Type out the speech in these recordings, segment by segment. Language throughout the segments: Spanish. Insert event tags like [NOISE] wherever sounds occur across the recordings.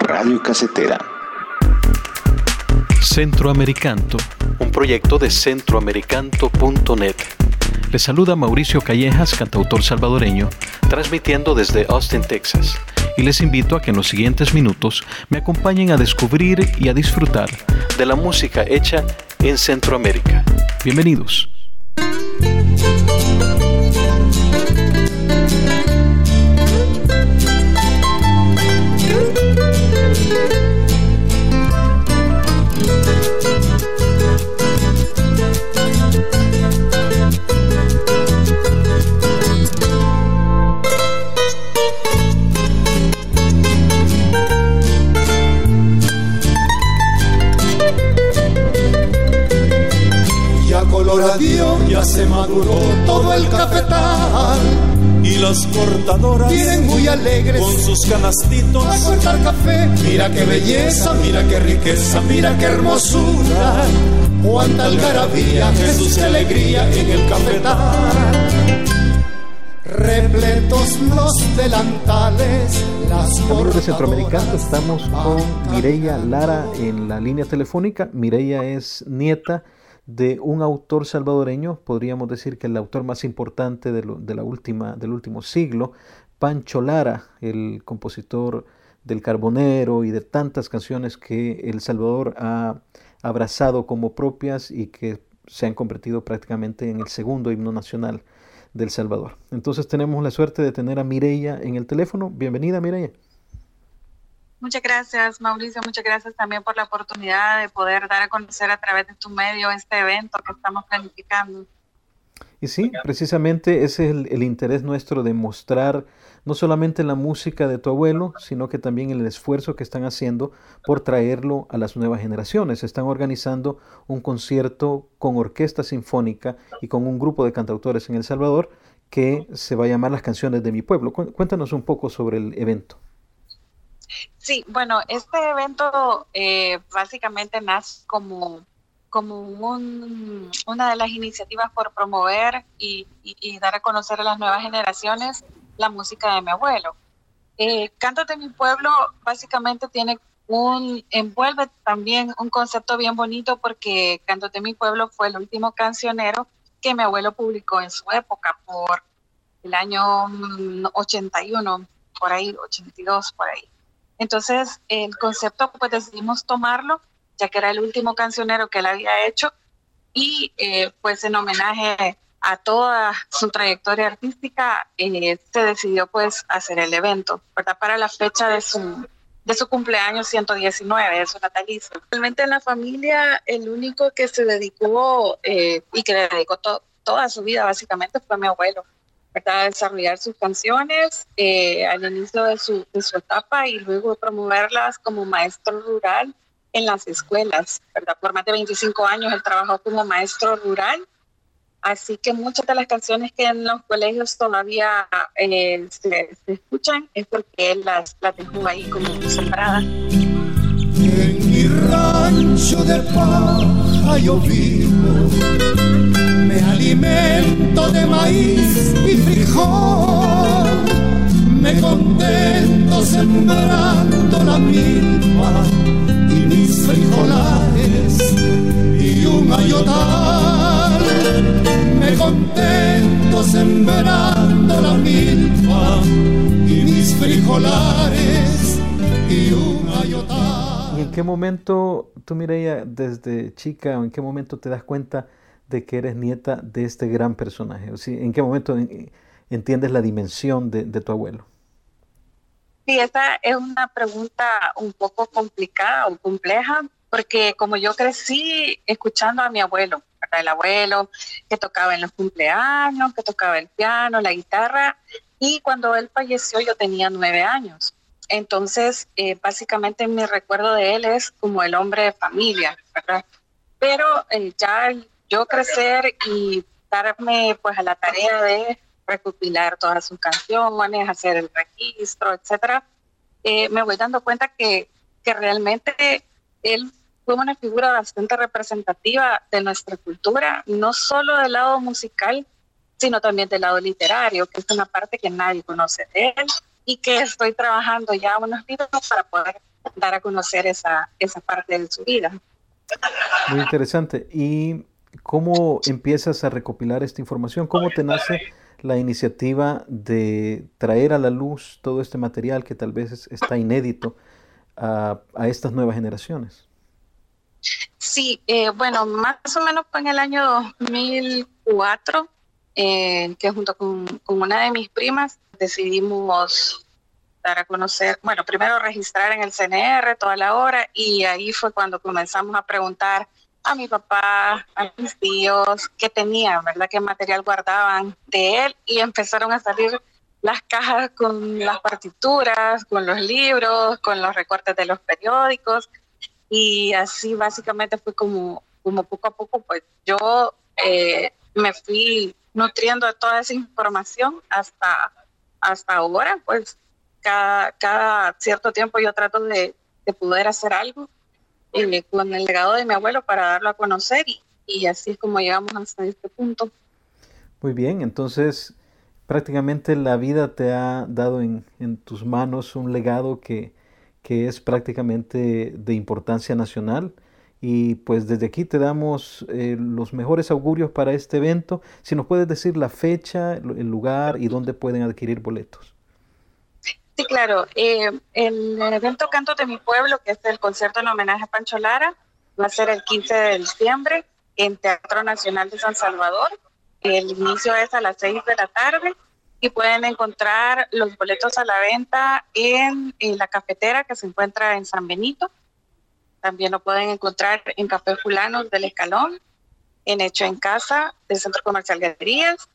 Radio Casetera. Centroamericanto, un proyecto de centroamericanto.net. Les saluda Mauricio Callejas, cantautor salvadoreño, transmitiendo desde Austin, Texas. Y les invito a que en los siguientes minutos me acompañen a descubrir y a disfrutar de la música hecha en Centroamérica. Bienvenidos. Maduró todo el cafetal. Y las cortadoras vienen muy alegres con sus canastitos a cortar café. Mira qué belleza, mira qué riqueza, mira qué hermosura. Cuánta algarabía, Jesús, qué alegría en el cafetal. Repletos los delantales, las Amigos de Centroamericano, estamos con Mireya Lara en la línea telefónica. Mireya es nieta de un autor salvadoreño, podríamos decir que el autor más importante de, la última, del último siglo, Pancho Lara, el compositor del Carbonero y de tantas canciones que El Salvador ha abrazado como propias y que se han convertido prácticamente en el segundo himno nacional del Salvador. Entonces tenemos la suerte de tener a Mireya en el teléfono. Bienvenida Mireya. Muchas gracias, Mauricio. Muchas gracias también por la oportunidad de poder dar a conocer a través de tu medio este evento que estamos planificando. Y sí, precisamente ese es el, interés nuestro de mostrar no solamente la música de tu abuelo, sino que también el esfuerzo que están haciendo por traerlo a las nuevas generaciones. Están organizando un concierto con orquesta sinfónica y con un grupo de cantautores en El Salvador que se va a llamar Las canciones de mi pueblo. Cuéntanos un poco sobre el evento. Sí, bueno, este evento eh, básicamente nace como, como una de las iniciativas por promover y, dar a conocer a las nuevas generaciones la música de mi abuelo. Eh, de mi pueblo básicamente tiene un, envuelve también un concepto bien bonito porque Cántate mi pueblo fue el último cancionero que mi abuelo publicó en su época por el año 81, por ahí, 82, por ahí. Entonces, el concepto, pues decidimos tomarlo, ya que era el último cancionero que él había hecho, y eh, pues en homenaje a toda su trayectoria artística, eh, se decidió pues hacer el evento, ¿verdad? Para la fecha de su, de su cumpleaños 119, de su natalicio. Realmente en la familia, el único que se dedicó eh, y que le dedicó toda su vida básicamente fue mi abuelo. ¿Verdad? desarrollar sus canciones eh, al inicio de su, de su etapa y luego promoverlas como maestro rural en las escuelas, ¿verdad? Por más de 25 años él trabajó como maestro rural, así que muchas de las canciones que en los colegios todavía eh, se, escuchan es porque él las, las dejó ahí como sembradas. En mi rancho de paja yo vivo alimento de maíz y frijol, me contento sembrando la milpa y mis frijolares y un ayotal. Me contento sembrando la milpa y mis frijolares y un ayotal. ¿Y en qué momento, tú Mireya, desde chica, o en qué momento te das cuenta de que eres nieta de este gran personaje? ¿En qué momento entiendes la dimensión de, tu abuelo? Sí, esta es una pregunta un poco complicada o compleja, porque como yo crecí escuchando a mi abuelo, el abuelo que tocaba en los cumpleaños, que tocaba el piano, la guitarra, y cuando él falleció yo tenía nueve años. Entonces, eh, básicamente mi recuerdo de él es como el hombre de familia, ¿verdad? Pero eh, ya yo crecer y darme pues a la tarea de recopilar todas sus canciones, hacer el registro, etcétera, eh, me voy dando cuenta que, que realmente él fue una figura bastante representativa de nuestra cultura, no solo del lado musical, sino también del lado literario, que es una parte que nadie conoce de él y que estoy trabajando ya unos libros para poder dar a conocer esa, esa parte de su vida. Muy interesante. ¿Y cómo empiezas a recopilar esta información? ¿Cómo te nace la iniciativa de traer a la luz todo este material que tal vez está inédito a, estas nuevas generaciones? Sí, eh, bueno, más o menos fue en el año 2004 eh, que junto con, con, una de mis primas decidimos dar a conocer, bueno, primero registrar en el CNR toda la hora y ahí fue cuando comenzamos a preguntar a mi papá, a mis tíos, qué tenían, ¿verdad? ¿Qué material guardaban de él? Y empezaron a salir las cajas con las partituras, con los libros, con los recortes de los periódicos. Y así básicamente fue como, como poco a poco, pues yo eh, me fui nutriendo de toda esa información hasta, hasta ahora, pues cada, cada cierto tiempo yo trato de, de poder hacer algo eh, con el legado de mi abuelo para darlo a conocer y, así es como llegamos hasta este punto. Muy bien, entonces prácticamente la vida te ha dado en, en tus manos un legado que, que, es prácticamente de importancia nacional. Y pues desde aquí te damos eh, los mejores augurios para este evento. Si nos puedes decir la fecha, el lugar y dónde pueden adquirir boletos. Sí, claro. Eh, el evento Canto de mi Pueblo, que es el concierto en homenaje a Pancho Lara, va a ser el 15 de diciembre en Teatro Nacional de San Salvador. El inicio es a las 6 de la tarde y pueden encontrar los boletos a la venta en, la cafetera que se encuentra en San Benito. También lo pueden encontrar en Café Fulanos del Escalón, en Hecho en Casa del Centro Comercial Galerías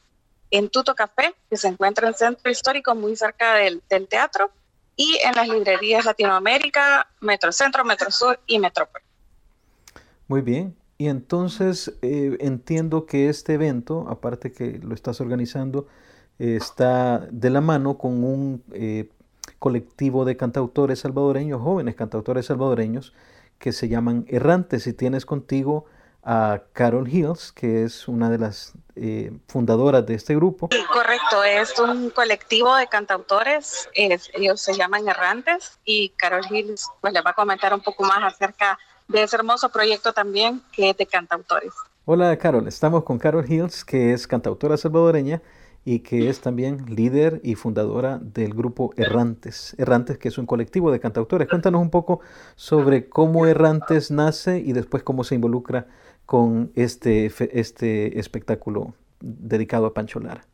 en Tuto Café, que se encuentra en centro histórico muy cerca del, del teatro, y en las librerías Latinoamérica, Metrocentro, Metrosur y Metrópoli. Muy bien. Y entonces eh, entiendo que este evento, aparte que lo estás organizando, eh, está de la mano con un eh, colectivo de cantautores salvadoreños, jóvenes cantautores salvadoreños, que se llaman Errantes. Y tienes contigo a Carol Hills, que es una de las eh, fundadoras de este grupo. Correcto, es un colectivo de cantautores, es, ellos se llaman Errantes y Carol Hills pues les va a comentar un poco más acerca de ese hermoso proyecto también que es de cantautores. Hola Carol, estamos con Carol Hills, que es cantautora salvadoreña y que es también líder y fundadora del grupo Errantes. Errantes, que es un colectivo de cantautores. Cuéntanos un poco sobre cómo Errantes nace y después cómo se involucra con este, este espectáculo dedicado a Pancho Lara.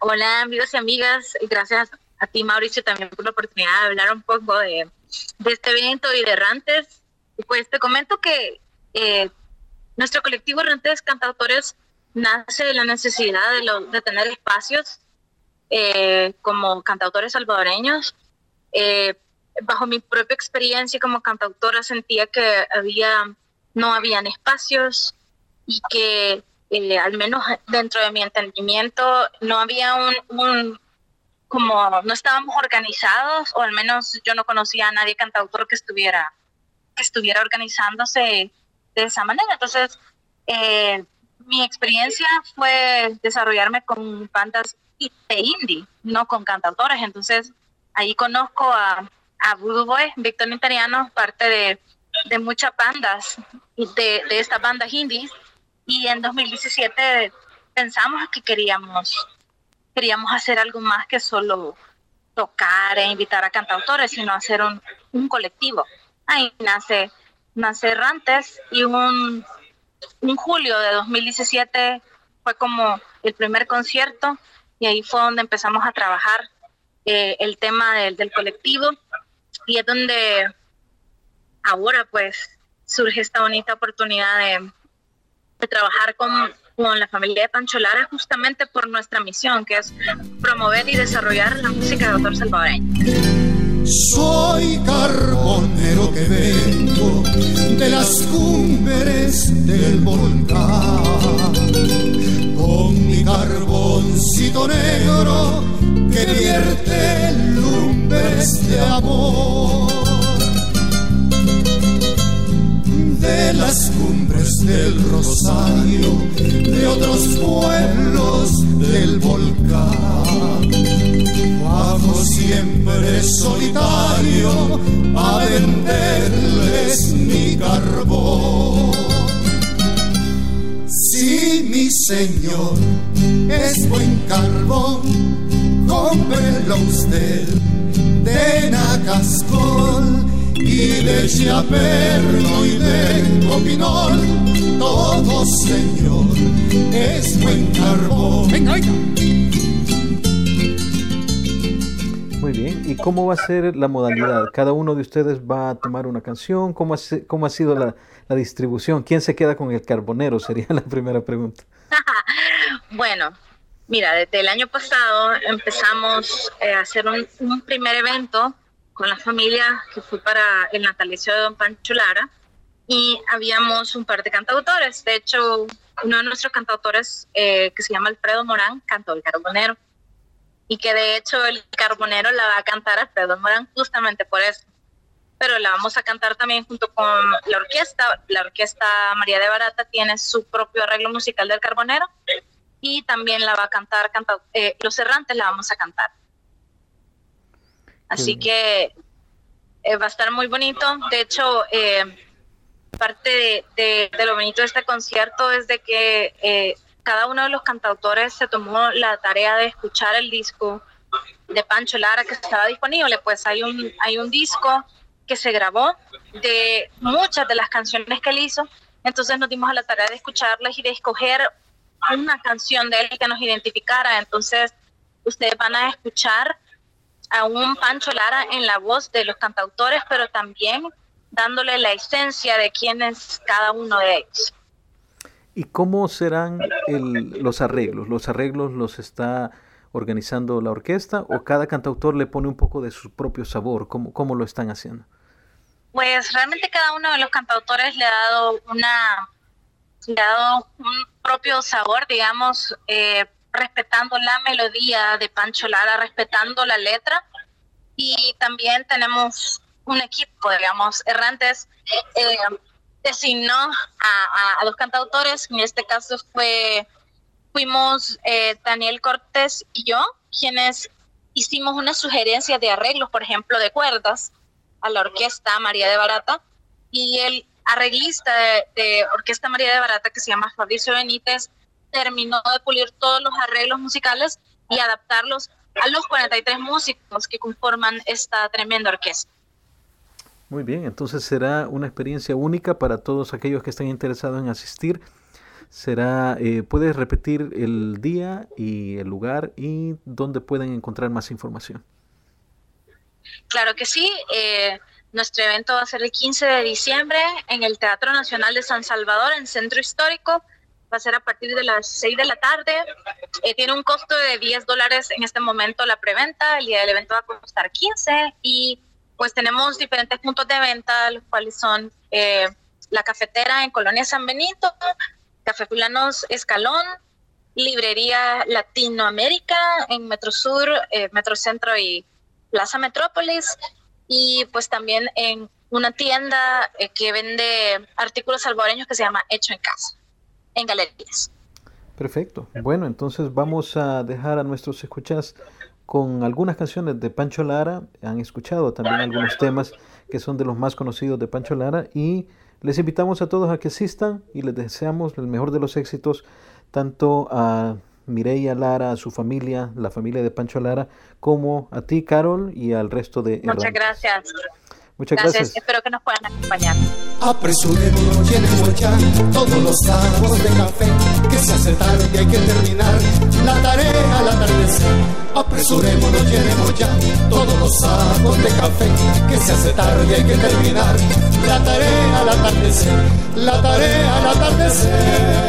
Hola amigos y amigas, gracias a ti Mauricio también por la oportunidad de hablar un poco de, de este evento y de Errantes. Pues te comento que eh, nuestro colectivo Errantes Cantautores nace de la necesidad de, lo, de tener espacios eh, como cantautores salvadoreños. Eh, bajo mi propia experiencia como cantautora sentía que había no habían espacios y que eh, al menos dentro de mi entendimiento no había un, un, como no estábamos organizados o al menos yo no conocía a nadie cantautor que estuviera que estuviera organizándose de esa manera. Entonces eh, mi experiencia fue desarrollarme con bandas de indie no con cantautores. Entonces ahí conozco a a Voodoo Boy, Víctor Italiano, parte de de muchas bandas, de, de estas bandas indies, y en 2017 pensamos que queríamos, queríamos hacer algo más que solo tocar e invitar a cantautores, sino hacer un, un colectivo. Ahí nace, nace Rantes y un, un julio de 2017 fue como el primer concierto y ahí fue donde empezamos a trabajar eh, el tema del, del colectivo y es donde ahora pues surge esta bonita oportunidad de, trabajar con, con, la familia de Pancho Lara justamente por nuestra misión, que es promover y desarrollar la música de autor salvadoreño. Soy carbonero que vengo de las cumbres del volcán, con mi carboncito negro que vierte lumbres de las cumbres del Rosario, de otros pueblos del volcán. Bajo siempre solitario a venderles mi carbón. Si mi señor es buen carbón, cómprelo usted de Nacascol y de Chiaperno y de Copinol. Todo señor es buen carbón. Muy bien, ¿y cómo va a ser la modalidad? ¿Cada uno de ustedes va a tomar una canción? ¿Cómo ha, cómo ha sido la, la distribución? ¿Quién se queda con el carbonero? [LAUGHS] Sería la primera pregunta. [LAUGHS] bueno, mira, desde el año pasado empezamos eh, a hacer un, un, primer evento con la familia que fue para el natalicio de Don Pancho Lara y habíamos un par de cantautores. De hecho, uno de nuestros cantautores, eh, que se llama Alfredo Morán, cantó el carbonero. Y que de hecho el carbonero la va a cantar Alfredo Morán justamente por eso pero la vamos a cantar también junto con la orquesta. La orquesta María de Barata tiene su propio arreglo musical del Carbonero y también la va a cantar, eh, Los Errantes la vamos a cantar. Así que eh, va a estar muy bonito. De hecho, eh, parte de, lo bonito de este concierto es de que cada uno de los cantautores se tomó la tarea de escuchar el disco de Pancho Lara que estaba disponible. Pues hay un, hay un disco que se grabó de muchas de las canciones que él hizo. Entonces nos dimos a la tarea de escucharlas y de escoger una canción de él que nos identificara. Entonces ustedes van a escuchar a un Pancho Lara en la voz de los cantautores, pero también dándole la esencia de quién es cada uno de ellos. ¿Y cómo serán los arreglos? ¿Los arreglos los está organizando la orquesta o cada cantautor le pone un poco de su propio sabor? ¿Cómo, cómo lo están haciendo? Pues realmente cada uno de los cantautores le ha dado una, le ha dado un propio sabor, digamos, eh, respetando la melodía de Pancho Lara, respetando la letra. Y también tenemos un equipo, digamos, Errantes eh, designó a, a, dos cantautores, en este caso fue fuimos eh, Daniel Cortés y yo, quienes hicimos una sugerencia de arreglos, por ejemplo, de cuerdas, a la orquesta María de Barata y el arreglista de, Orquesta María de Barata, que se llama Fabricio Benítez, terminó de pulir todos los arreglos musicales y adaptarlos a los 43 músicos que conforman esta tremenda orquesta. Muy bien, entonces será una experiencia única para todos aquellos que estén interesados en asistir. Será, eh, puedes repetir el día y el lugar y dónde pueden encontrar más información. Claro que sí. Eh, nuestro evento va a ser el 15 de diciembre en el Teatro Nacional de San Salvador, en Centro Histórico. Va a ser a partir de las 6 de la tarde. Eh, tiene un costo de 10 dólares en este momento la preventa. El día del evento va a costar 15. Y pues tenemos diferentes puntos de venta, los cuales son eh, la cafetera en Colonia San Benito, Café Fulanos Escalón, Librería Latinoamérica en Metro Sur, Metro Centro y Plaza Metrópolis y pues también en una tienda eh, que vende artículos salvadoreños que se llama Hecho en Casa, en galerías. Perfecto. Bueno, entonces vamos a dejar a nuestros escuchas con algunas canciones de Pancho Lara. Han escuchado también algunos temas que son de los más conocidos de Pancho Lara y les invitamos a todos a que asistan y les deseamos el mejor de los éxitos tanto a Mireia Lara, a su familia, la familia de Pancho Lara, como a ti, Carol, y al resto de... Muchas gracias. Muchas gracias. Espero que nos puedan acompañar. Apresurémonos, llenemos ya todos los sacos de café, que se hace tarde y hay que terminar la tarea al atardecer. Apresurémonos, llenemos ya todos los sacos de café, que se hace tarde y hay que terminar la tarea al atardecer, la tarea al atardecer.